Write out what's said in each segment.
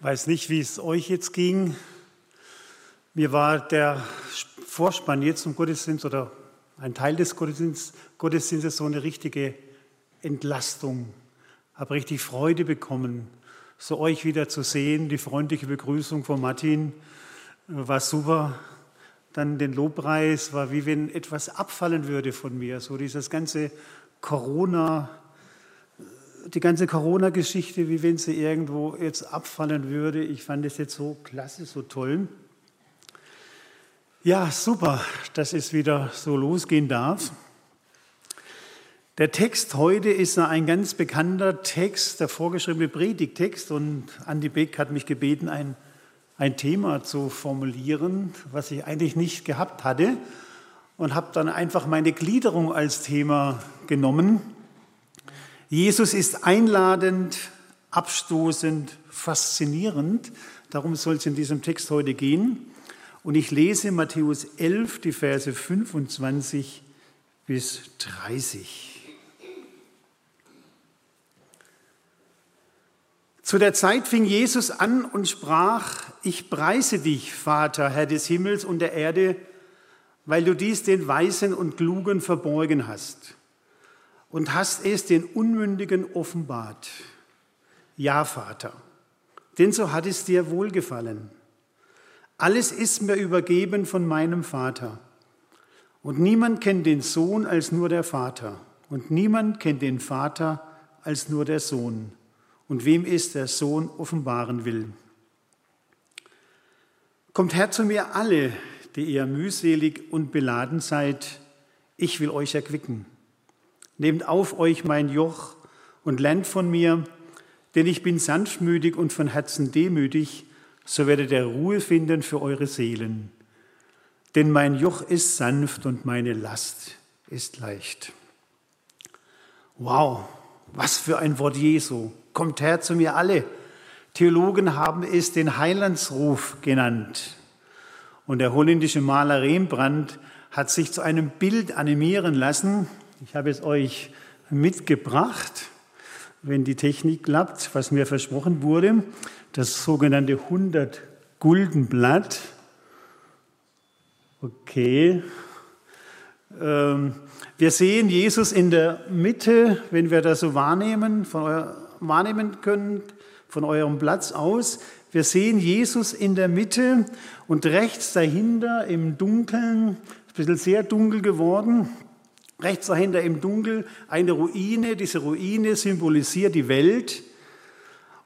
Weiß nicht, wie es euch jetzt ging. Mir war der Vorspann jetzt zum Gottesdienst oder ein Teil des Gottesdienstes, so eine richtige Entlastung. Habe richtig Freude bekommen, so euch wieder zu sehen. Die freundliche Begrüßung von Martin war super. Dann den Lobpreis war wie wenn etwas abfallen würde von mir. So dieses ganze Corona, die ganze Corona-Geschichte, wie wenn sie irgendwo jetzt abfallen würde. Ich fand es jetzt so klasse, so toll. Ja, super, dass es wieder so losgehen darf. Der Text heute ist ein ganz bekannter Text, der vorgeschriebene Predigtext. Und Andi Beck hat mich gebeten, ein, ein Thema zu formulieren, was ich eigentlich nicht gehabt hatte. Und habe dann einfach meine Gliederung als Thema genommen. Jesus ist einladend, abstoßend, faszinierend. Darum soll es in diesem Text heute gehen. Und ich lese Matthäus 11, die Verse 25 bis 30. Zu der Zeit fing Jesus an und sprach, ich preise dich, Vater, Herr des Himmels und der Erde, weil du dies den Weisen und Klugen verborgen hast und hast es den Unmündigen offenbart. Ja, Vater, denn so hat es dir wohlgefallen. Alles ist mir übergeben von meinem Vater. Und niemand kennt den Sohn als nur der Vater. Und niemand kennt den Vater als nur der Sohn. Und wem es der Sohn offenbaren will. Kommt her zu mir alle, die ihr mühselig und beladen seid. Ich will euch erquicken. Nehmt auf euch mein Joch und lernt von mir, denn ich bin sanftmütig und von Herzen demütig, so werdet ihr Ruhe finden für eure Seelen. Denn mein Joch ist sanft und meine Last ist leicht. Wow, was für ein Wort Jesu. Kommt her zu mir alle. Theologen haben es den Heilandsruf genannt. Und der holländische Maler Rembrandt hat sich zu einem Bild animieren lassen, ich habe es euch mitgebracht, wenn die Technik klappt, was mir versprochen wurde, das sogenannte 100 Guldenblatt. Okay. Ähm, wir sehen Jesus in der Mitte, wenn wir das so wahrnehmen, von euer, wahrnehmen können, von eurem Platz aus. Wir sehen Jesus in der Mitte und rechts dahinter im Dunkeln, ein bisschen sehr dunkel geworden, Rechts dahinter im Dunkel eine Ruine. Diese Ruine symbolisiert die Welt.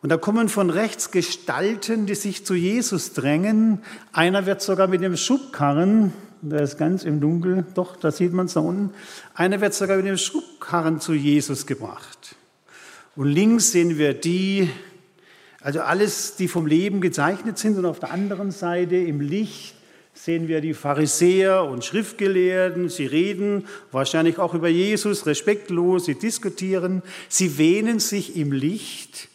Und da kommen von rechts Gestalten, die sich zu Jesus drängen. Einer wird sogar mit dem Schubkarren, der ist ganz im Dunkel, doch, da sieht man es da unten. Einer wird sogar mit dem Schubkarren zu Jesus gebracht. Und links sehen wir die, also alles, die vom Leben gezeichnet sind. Und auf der anderen Seite im Licht sehen wir die Pharisäer und Schriftgelehrten. Sie reden wahrscheinlich auch über Jesus respektlos, sie diskutieren, sie wähnen sich im Licht,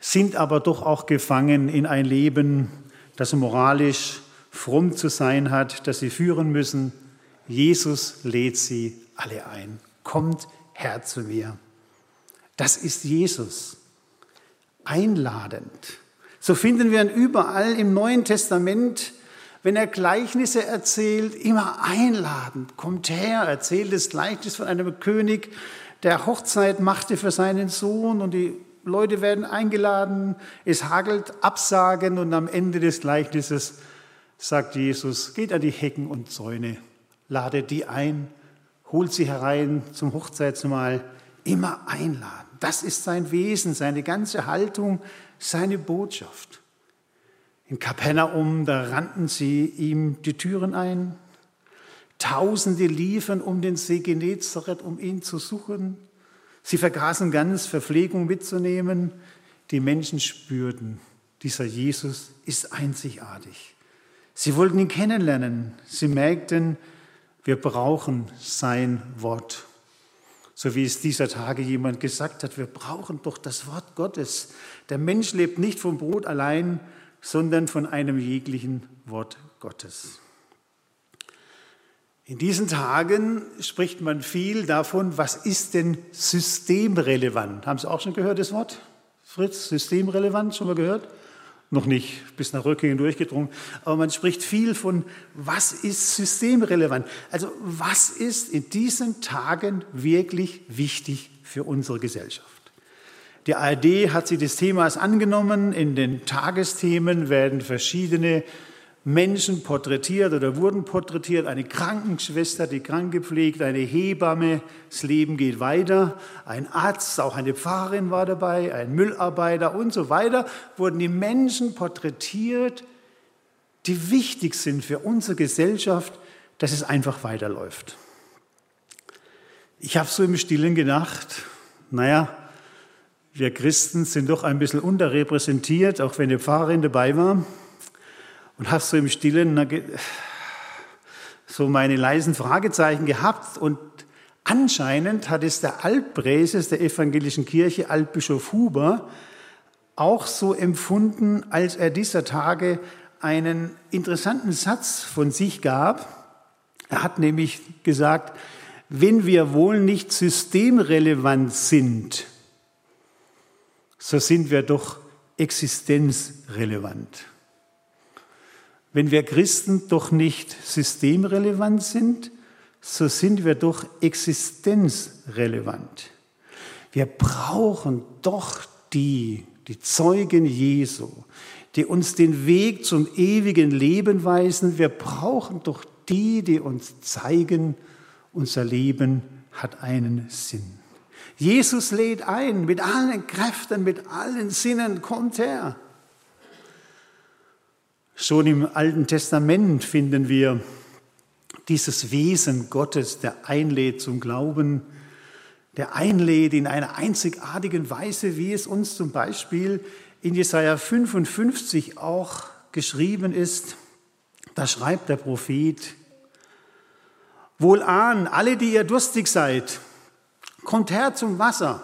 sind aber doch auch gefangen in ein Leben, das moralisch fromm zu sein hat, das sie führen müssen. Jesus lädt sie alle ein. Kommt her zu mir. Das ist Jesus. Einladend. So finden wir ihn überall im Neuen Testament wenn er Gleichnisse erzählt, immer einladend. Kommt her, erzählt das Gleichnis von einem König, der Hochzeit machte für seinen Sohn und die Leute werden eingeladen, es hagelt Absagen und am Ende des Gleichnisses sagt Jesus, geht an die Hecken und Zäune, ladet die ein, holt sie herein zum Hochzeitsmahl, immer einladen. Das ist sein Wesen, seine ganze Haltung, seine Botschaft. In Kapernaum, da rannten sie ihm die Türen ein. Tausende liefen um den See Genezareth, um ihn zu suchen. Sie vergaßen ganz, Verpflegung mitzunehmen. Die Menschen spürten, dieser Jesus ist einzigartig. Sie wollten ihn kennenlernen. Sie merkten, wir brauchen sein Wort. So wie es dieser Tage jemand gesagt hat, wir brauchen doch das Wort Gottes. Der Mensch lebt nicht vom Brot allein, sondern von einem jeglichen Wort Gottes. In diesen Tagen spricht man viel davon, was ist denn systemrelevant. Haben Sie auch schon gehört das Wort? Fritz, systemrelevant, schon mal gehört? Noch nicht, bis nach Röckingen durchgedrungen. Aber man spricht viel von, was ist systemrelevant? Also was ist in diesen Tagen wirklich wichtig für unsere Gesellschaft? Die ARD hat sich des Themas angenommen. In den Tagesthemen werden verschiedene Menschen porträtiert oder wurden porträtiert. Eine Krankenschwester, die krank gepflegt, eine Hebamme, das Leben geht weiter, ein Arzt, auch eine Pfarrerin war dabei, ein Müllarbeiter und so weiter. Wurden die Menschen porträtiert, die wichtig sind für unsere Gesellschaft, dass es einfach weiterläuft. Ich habe so im Stillen gedacht, naja, wir Christen sind doch ein bisschen unterrepräsentiert, auch wenn die Pfarrerin dabei war und hast so im Stillen so meine leisen Fragezeichen gehabt und anscheinend hat es der Altpräses der evangelischen Kirche, Altbischof Huber, auch so empfunden, als er dieser Tage einen interessanten Satz von sich gab. Er hat nämlich gesagt, wenn wir wohl nicht systemrelevant sind, so sind wir doch existenzrelevant wenn wir Christen doch nicht systemrelevant sind, so sind wir doch existenzrelevant. Wir brauchen doch die, die Zeugen Jesu, die uns den Weg zum ewigen Leben weisen. Wir brauchen doch die, die uns zeigen, unser Leben hat einen Sinn. Jesus lädt ein mit allen Kräften, mit allen Sinnen, kommt her. Schon im Alten Testament finden wir dieses Wesen Gottes, der einlädt zum Glauben, der einlädt in einer einzigartigen Weise, wie es uns zum Beispiel in Jesaja 55 auch geschrieben ist. Da schreibt der Prophet, Wohlan, alle, die ihr durstig seid, kommt her zum Wasser.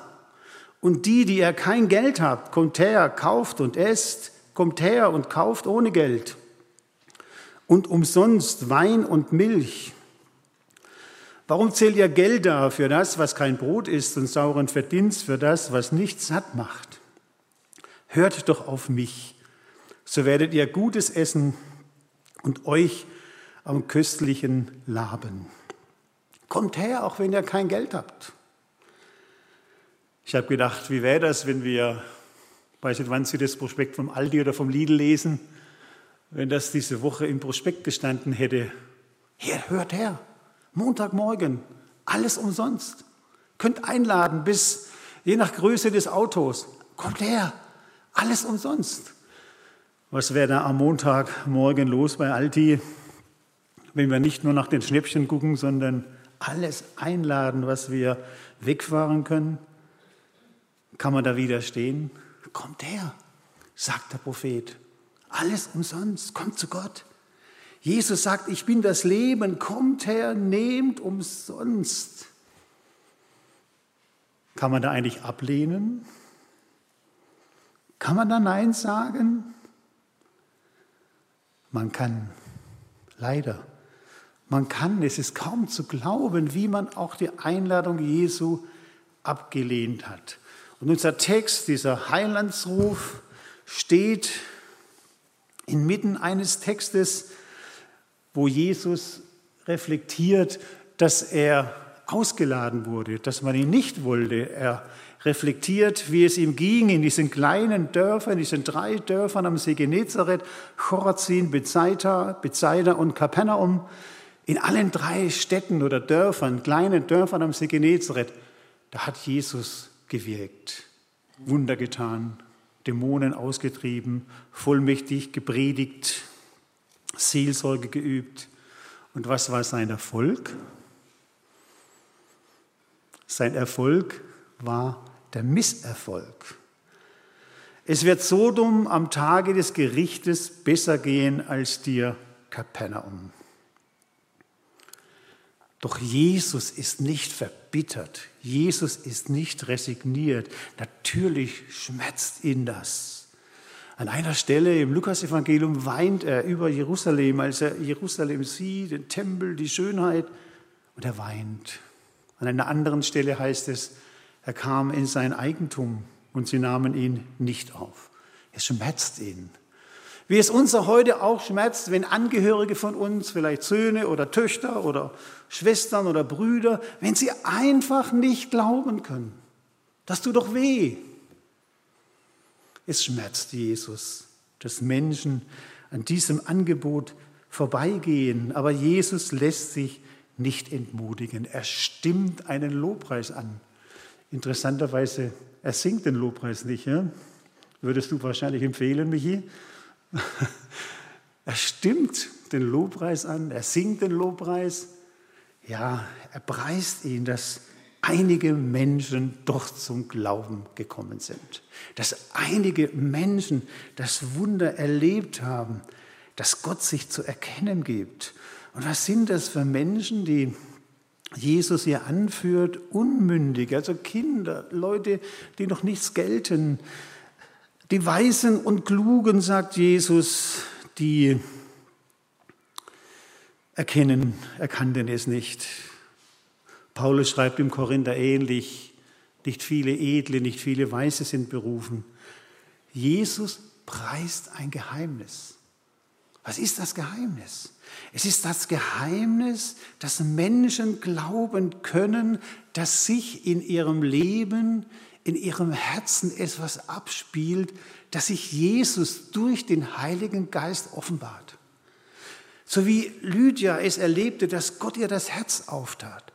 Und die, die ihr kein Geld habt, kommt her, kauft und esst. Kommt her und kauft ohne Geld und umsonst Wein und Milch. Warum zählt ihr Gelder für das, was kein Brot ist, und sauren Verdienst für das, was nichts satt macht? Hört doch auf mich, so werdet ihr Gutes essen und euch am köstlichen laben. Kommt her, auch wenn ihr kein Geld habt. Ich habe gedacht, wie wäre das, wenn wir weiß nicht, wann Sie das Prospekt vom Aldi oder vom Lidl lesen, wenn das diese Woche im Prospekt gestanden hätte. Hier, hört her, Montagmorgen, alles umsonst. Könnt einladen bis, je nach Größe des Autos, kommt her, alles umsonst. Was wäre da am Montagmorgen los bei Aldi, wenn wir nicht nur nach den Schnäppchen gucken, sondern alles einladen, was wir wegfahren können? Kann man da widerstehen? Kommt her, sagt der Prophet. Alles umsonst, kommt zu Gott. Jesus sagt, ich bin das Leben, kommt her, nehmt umsonst. Kann man da eigentlich ablehnen? Kann man da Nein sagen? Man kann, leider, man kann, es ist kaum zu glauben, wie man auch die Einladung Jesu abgelehnt hat. Und unser Text, dieser Heilandsruf, steht inmitten eines Textes, wo Jesus reflektiert, dass er ausgeladen wurde, dass man ihn nicht wollte. Er reflektiert, wie es ihm ging in diesen kleinen Dörfern, in diesen drei Dörfern am See Genezareth, Chorazin, Bethsaida, Bethsaida und Kapernaum. In allen drei Städten oder Dörfern, kleinen Dörfern am See Genezareth, da hat Jesus gewirkt, Wunder getan, Dämonen ausgetrieben, vollmächtig gepredigt, Seelsorge geübt. Und was war sein Erfolg? Sein Erfolg war der Misserfolg. Es wird Sodom am Tage des Gerichtes besser gehen als dir Kapernaum. Doch Jesus ist nicht verbittert. Jesus ist nicht resigniert. Natürlich schmerzt ihn das. An einer Stelle im Lukasevangelium weint er über Jerusalem, als er Jerusalem sieht, den Tempel, die Schönheit, und er weint. An einer anderen Stelle heißt es, er kam in sein Eigentum und sie nahmen ihn nicht auf. Es schmerzt ihn. Wie es uns heute auch schmerzt, wenn Angehörige von uns, vielleicht Söhne oder Töchter oder Schwestern oder Brüder, wenn sie einfach nicht glauben können. Das tut doch weh. Es schmerzt Jesus, dass Menschen an diesem Angebot vorbeigehen. Aber Jesus lässt sich nicht entmutigen. Er stimmt einen Lobpreis an. Interessanterweise, er singt den Lobpreis nicht. Ja? Würdest du wahrscheinlich empfehlen, Michi? er stimmt den Lobpreis an, er singt den Lobpreis. Ja, er preist ihn, dass einige Menschen doch zum Glauben gekommen sind. Dass einige Menschen das Wunder erlebt haben, dass Gott sich zu erkennen gibt. Und was sind das für Menschen, die Jesus hier anführt? Unmündige, also Kinder, Leute, die noch nichts gelten, die Weisen und Klugen, sagt Jesus, die erkennen, erkannten es nicht. Paulus schreibt im Korinther ähnlich, nicht viele Edle, nicht viele Weise sind berufen. Jesus preist ein Geheimnis. Was ist das Geheimnis? Es ist das Geheimnis, dass Menschen glauben können, dass sich in ihrem Leben in ihrem Herzen etwas abspielt, dass sich Jesus durch den Heiligen Geist offenbart. So wie Lydia es erlebte, dass Gott ihr das Herz auftat,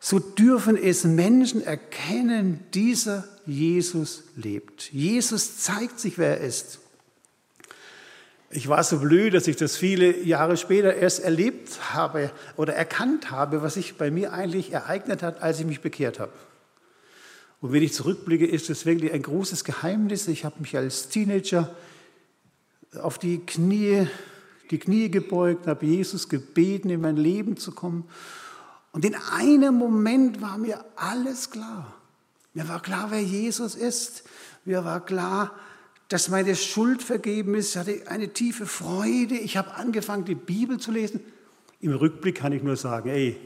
so dürfen es Menschen erkennen, dieser Jesus lebt. Jesus zeigt sich, wer er ist. Ich war so blöd, dass ich das viele Jahre später erst erlebt habe oder erkannt habe, was sich bei mir eigentlich ereignet hat, als ich mich bekehrt habe. Und wenn ich zurückblicke, ist es wirklich ein großes Geheimnis. Ich habe mich als Teenager auf die Knie, die Knie gebeugt, habe Jesus gebeten, in mein Leben zu kommen. Und in einem Moment war mir alles klar. Mir war klar, wer Jesus ist. Mir war klar, dass meine Schuld vergeben ist. Ich hatte eine tiefe Freude. Ich habe angefangen, die Bibel zu lesen. Im Rückblick kann ich nur sagen, ey,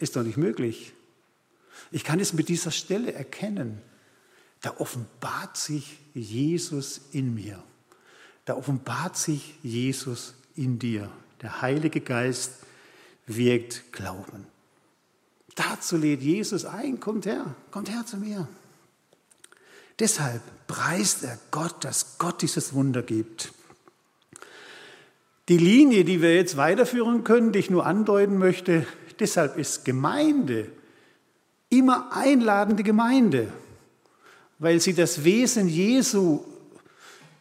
ist doch nicht möglich. Ich kann es mit dieser Stelle erkennen. Da offenbart sich Jesus in mir. Da offenbart sich Jesus in dir. Der Heilige Geist wirkt Glauben. Dazu lädt Jesus ein, kommt her, kommt her zu mir. Deshalb preist er Gott, dass Gott dieses Wunder gibt. Die Linie, die wir jetzt weiterführen können, die ich nur andeuten möchte, deshalb ist Gemeinde immer einladende Gemeinde, weil sie das Wesen Jesu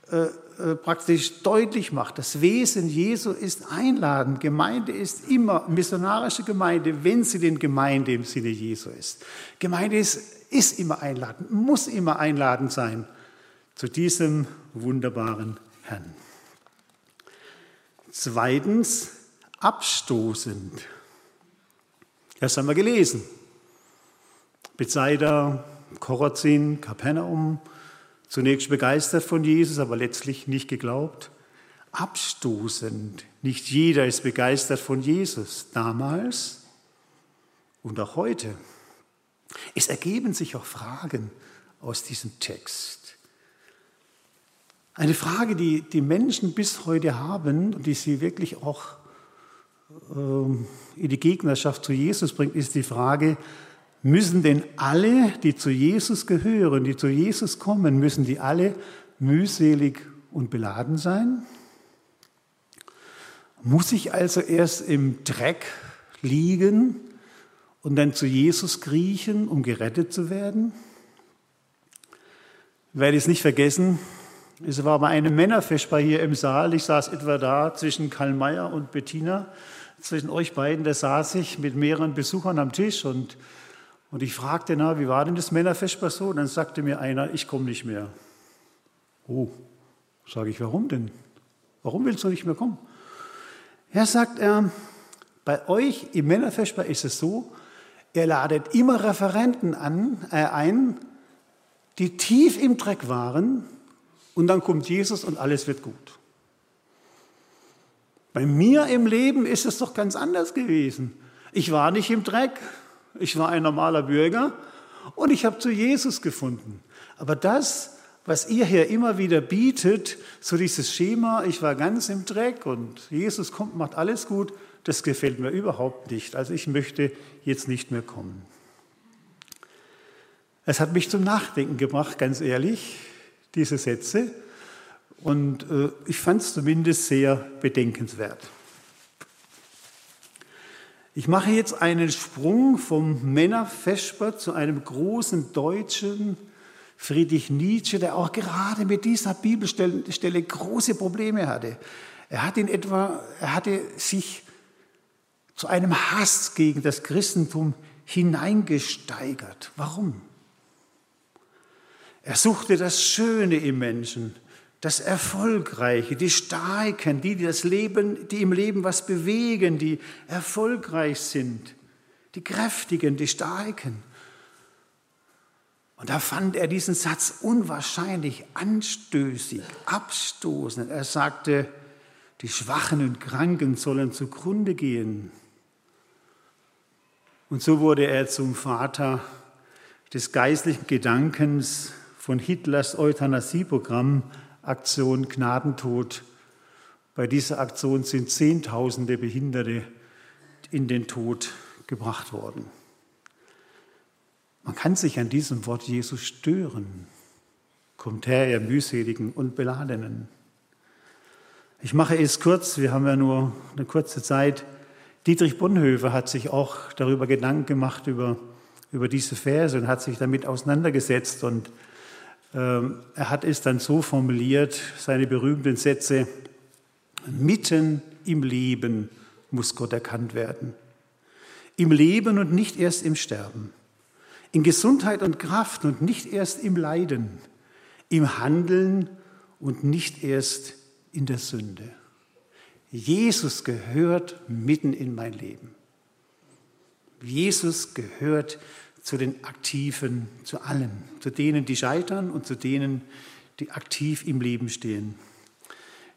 äh, äh, praktisch deutlich macht. Das Wesen Jesu ist einladend. Gemeinde ist immer missionarische Gemeinde, wenn sie denn Gemeinde im Sinne Jesu ist. Gemeinde ist, ist immer einladend, muss immer einladend sein zu diesem wunderbaren Herrn. Zweitens, abstoßend. Das haben wir gelesen. Bethsaida, Korazin, Kapernaum, zunächst begeistert von Jesus, aber letztlich nicht geglaubt. Abstoßend. Nicht jeder ist begeistert von Jesus. Damals und auch heute. Es ergeben sich auch Fragen aus diesem Text. Eine Frage, die die Menschen bis heute haben und die sie wirklich auch ähm, in die Gegnerschaft zu Jesus bringt, ist die Frage, Müssen denn alle, die zu Jesus gehören, die zu Jesus kommen, müssen die alle mühselig und beladen sein? Muss ich also erst im Dreck liegen und dann zu Jesus kriechen, um gerettet zu werden? Ich werde es nicht vergessen, es war bei einem Männerfest bei hier im Saal. Ich saß etwa da zwischen Karl Mayer und Bettina. Zwischen euch beiden, da saß ich mit mehreren Besuchern am Tisch und und ich fragte, na, wie war denn das Männerfest bei so? Und dann sagte mir einer, ich komme nicht mehr. Oh, sage ich, warum denn? Warum willst du nicht mehr kommen? Er sagt, er, bei euch im Männerfestbar ist es so, ihr ladet immer Referenten an, äh, ein, die tief im Dreck waren und dann kommt Jesus und alles wird gut. Bei mir im Leben ist es doch ganz anders gewesen. Ich war nicht im Dreck, ich war ein normaler Bürger und ich habe zu Jesus gefunden. Aber das, was ihr hier immer wieder bietet, so dieses Schema, ich war ganz im Dreck und Jesus kommt, macht alles gut, das gefällt mir überhaupt nicht. Also ich möchte jetzt nicht mehr kommen. Es hat mich zum Nachdenken gebracht, ganz ehrlich, diese Sätze. Und äh, ich fand es zumindest sehr bedenkenswert. Ich mache jetzt einen Sprung vom Männervesper zu einem großen Deutschen, Friedrich Nietzsche, der auch gerade mit dieser Bibelstelle große Probleme hatte. Er, hat in etwa, er hatte sich zu einem Hass gegen das Christentum hineingesteigert. Warum? Er suchte das Schöne im Menschen, das Erfolgreiche, die Starken, die, die das Leben, die im Leben was bewegen, die erfolgreich sind, die Kräftigen, die Starken. Und da fand er diesen Satz unwahrscheinlich anstößig, abstoßend. Er sagte, die Schwachen und Kranken sollen zugrunde gehen. Und so wurde er zum Vater des geistlichen Gedankens von Hitlers Euthanasieprogramm Aktion Gnadentod. Bei dieser Aktion sind Zehntausende Behinderte in den Tod gebracht worden. Man kann sich an diesem Wort Jesus stören. Kommt her, ihr mühseligen und beladenen. Ich mache es kurz, wir haben ja nur eine kurze Zeit. Dietrich Bonhoeffer hat sich auch darüber Gedanken gemacht, über, über diese Verse und hat sich damit auseinandergesetzt. Und er hat es dann so formuliert, seine berühmten Sätze, mitten im Leben muss Gott erkannt werden. Im Leben und nicht erst im Sterben. In Gesundheit und Kraft und nicht erst im Leiden. Im Handeln und nicht erst in der Sünde. Jesus gehört mitten in mein Leben. Jesus gehört zu den Aktiven, zu allen, zu denen, die scheitern und zu denen, die aktiv im Leben stehen.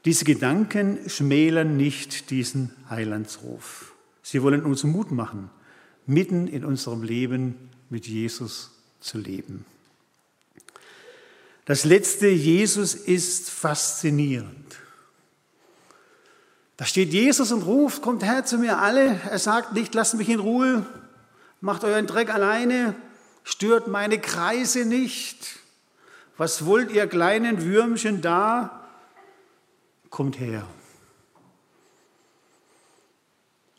Diese Gedanken schmälern nicht diesen Heilandsruf. Sie wollen uns Mut machen, mitten in unserem Leben mit Jesus zu leben. Das letzte, Jesus ist faszinierend. Da steht Jesus und ruft, kommt her zu mir alle. Er sagt nicht, lasst mich in Ruhe, macht euren Dreck alleine, stört meine Kreise nicht. Was wollt ihr kleinen Würmchen da? Kommt her.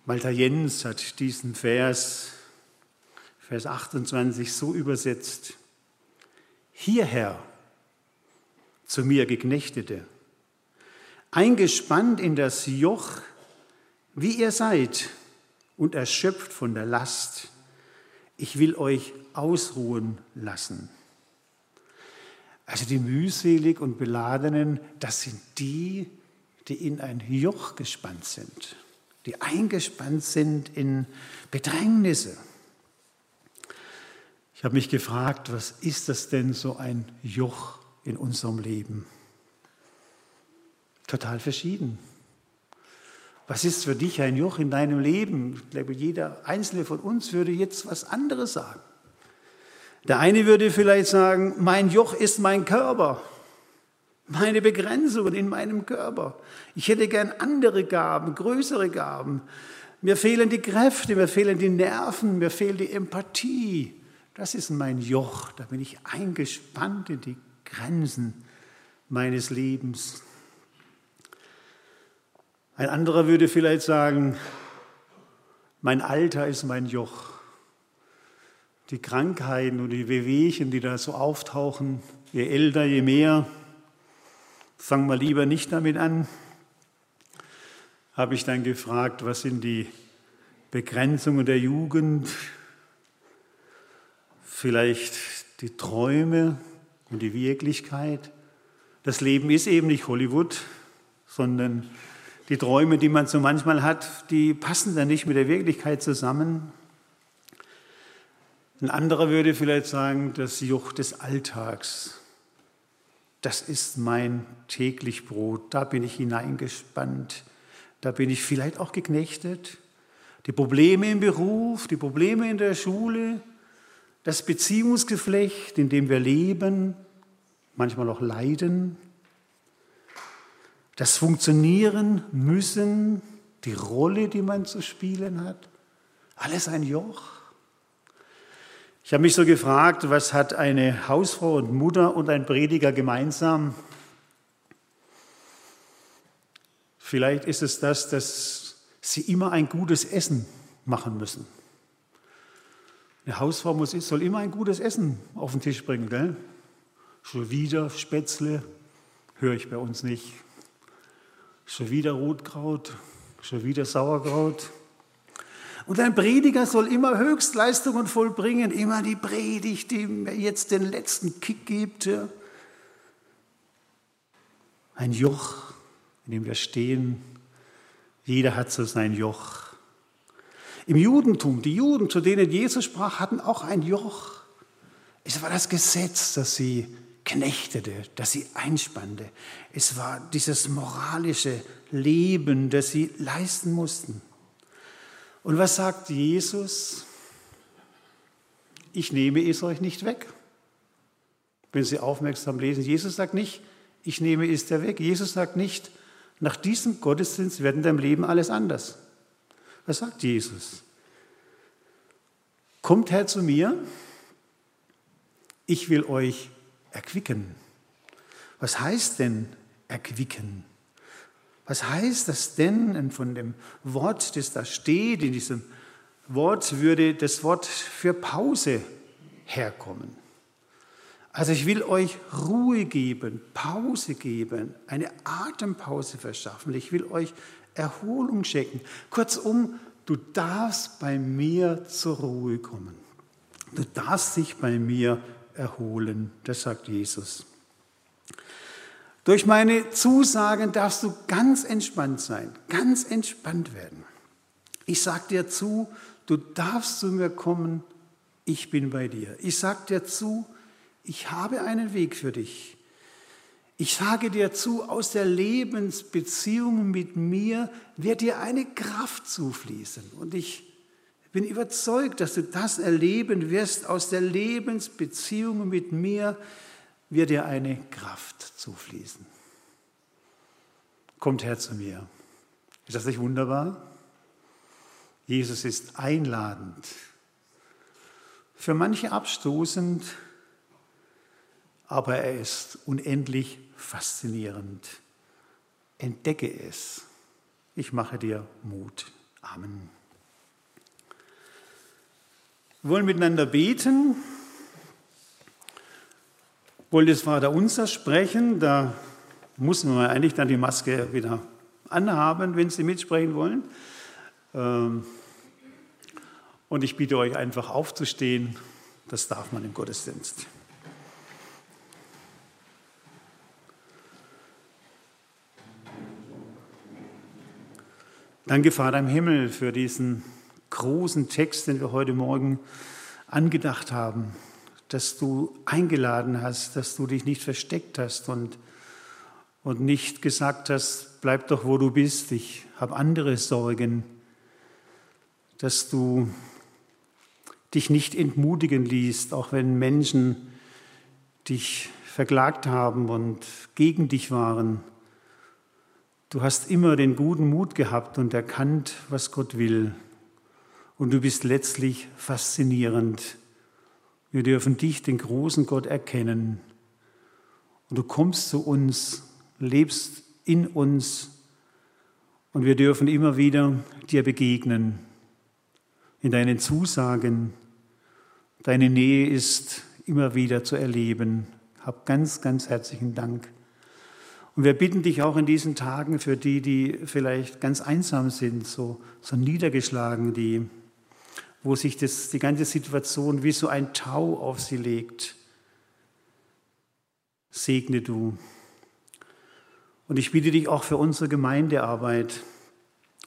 Walter Jens hat diesen Vers, Vers 28, so übersetzt. Hierher, zu mir Geknechtete, eingespannt in das Joch, wie ihr seid und erschöpft von der Last ich will euch ausruhen lassen. Also die mühselig und beladenen, das sind die, die in ein Joch gespannt sind, die eingespannt sind in Bedrängnisse. Ich habe mich gefragt, was ist das denn so ein Joch in unserem Leben? Total verschieden. Was ist für dich ein Joch in deinem Leben? Ich glaube, jeder einzelne von uns würde jetzt was anderes sagen. Der eine würde vielleicht sagen, mein Joch ist mein Körper, meine Begrenzungen in meinem Körper. Ich hätte gern andere Gaben, größere Gaben. Mir fehlen die Kräfte, mir fehlen die Nerven, mir fehlt die Empathie. Das ist mein Joch, da bin ich eingespannt in die Grenzen meines Lebens. Ein anderer würde vielleicht sagen, mein Alter ist mein Joch. Die Krankheiten und die Wehwehchen, die da so auftauchen, je älter, je mehr, fangen wir lieber nicht damit an. Habe ich dann gefragt, was sind die Begrenzungen der Jugend? Vielleicht die Träume und die Wirklichkeit. Das Leben ist eben nicht Hollywood, sondern die Träume, die man so manchmal hat, die passen dann nicht mit der Wirklichkeit zusammen. Ein anderer würde vielleicht sagen, das Joch des Alltags, das ist mein täglich Brot, da bin ich hineingespannt, da bin ich vielleicht auch geknechtet. Die Probleme im Beruf, die Probleme in der Schule, das Beziehungsgeflecht, in dem wir leben, manchmal auch leiden, das Funktionieren müssen, die Rolle, die man zu spielen hat, alles ein Joch. Ich habe mich so gefragt, was hat eine Hausfrau und Mutter und ein Prediger gemeinsam? Vielleicht ist es das, dass sie immer ein gutes Essen machen müssen. Eine Hausfrau muss, soll immer ein gutes Essen auf den Tisch bringen. Gell? Schon wieder Spätzle, höre ich bei uns nicht. Schon wieder Rotkraut, schon wieder Sauerkraut. Und ein Prediger soll immer Höchstleistungen vollbringen, immer die Predigt, die mir jetzt den letzten Kick gibt. Ein Joch, in dem wir stehen. Jeder hat so sein Joch. Im Judentum, die Juden, zu denen Jesus sprach, hatten auch ein Joch. Es war das Gesetz, das sie knechtete, das sie einspannte. Es war dieses moralische Leben, das sie leisten mussten. Und was sagt Jesus? Ich nehme es euch nicht weg. Wenn Sie aufmerksam lesen, Jesus sagt nicht, ich nehme es dir weg. Jesus sagt nicht, nach diesem Gottesdienst wird in deinem Leben alles anders. Was sagt Jesus? Kommt her zu mir, ich will euch erquicken. Was heißt denn erquicken? Was heißt das denn von dem Wort, das da steht? In diesem Wort würde das Wort für Pause herkommen. Also ich will euch Ruhe geben, Pause geben, eine Atempause verschaffen. Ich will euch Erholung schenken. Kurzum, du darfst bei mir zur Ruhe kommen. Du darfst dich bei mir erholen. Das sagt Jesus. Durch meine Zusagen darfst du ganz entspannt sein, ganz entspannt werden. Ich sage dir zu, du darfst zu mir kommen, ich bin bei dir. Ich sage dir zu, ich habe einen Weg für dich. Ich sage dir zu, aus der Lebensbeziehung mit mir wird dir eine Kraft zufließen. Und ich bin überzeugt, dass du das erleben wirst. Aus der Lebensbeziehung mit mir wird dir eine Kraft zufließen. Kommt her zu mir. Ist das nicht wunderbar? Jesus ist einladend. Für manche abstoßend, aber er ist unendlich faszinierend. Entdecke es. Ich mache dir Mut. Amen. Wir wollen miteinander beten, wollen das Vaterunser sprechen. Da muss man eigentlich dann die Maske wieder anhaben, wenn Sie mitsprechen wollen. Ähm, und ich bitte euch einfach aufzustehen. Das darf man im Gottesdienst. Danke, Vater im Himmel, für diesen großen Text, den wir heute Morgen angedacht haben, dass du eingeladen hast, dass du dich nicht versteckt hast und, und nicht gesagt hast, bleib doch, wo du bist, ich habe andere Sorgen, dass du dich nicht entmutigen ließt, auch wenn Menschen dich verklagt haben und gegen dich waren Du hast immer den guten Mut gehabt und erkannt, was Gott will. Und du bist letztlich faszinierend. Wir dürfen dich, den großen Gott, erkennen. Und du kommst zu uns, lebst in uns. Und wir dürfen immer wieder dir begegnen. In deinen Zusagen. Deine Nähe ist immer wieder zu erleben. Hab ganz, ganz herzlichen Dank. Und wir bitten dich auch in diesen Tagen für die, die vielleicht ganz einsam sind, so, so niedergeschlagen, die, wo sich das, die ganze Situation wie so ein Tau auf sie legt. Segne du. Und ich bitte dich auch für unsere Gemeindearbeit.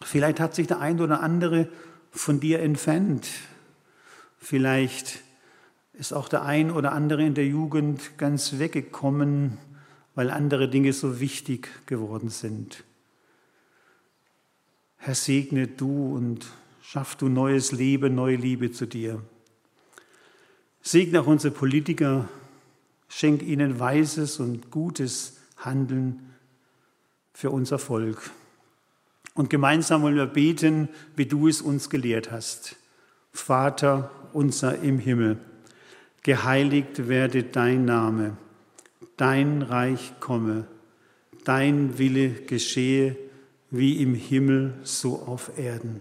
Vielleicht hat sich der ein oder andere von dir entfernt. Vielleicht ist auch der ein oder andere in der Jugend ganz weggekommen weil andere Dinge so wichtig geworden sind. Herr, segne du und schaff du neues Leben, neue Liebe zu dir. Segne auch unsere Politiker, schenk ihnen weises und gutes Handeln für unser Volk. Und gemeinsam wollen wir beten, wie du es uns gelehrt hast. Vater unser im Himmel, geheiligt werde dein Name, dein Reich komme, dein Wille geschehe, wie im Himmel so auf Erden.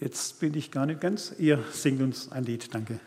Jetzt bin ich gar nicht ganz. Ihr singt uns ein Lied. Danke.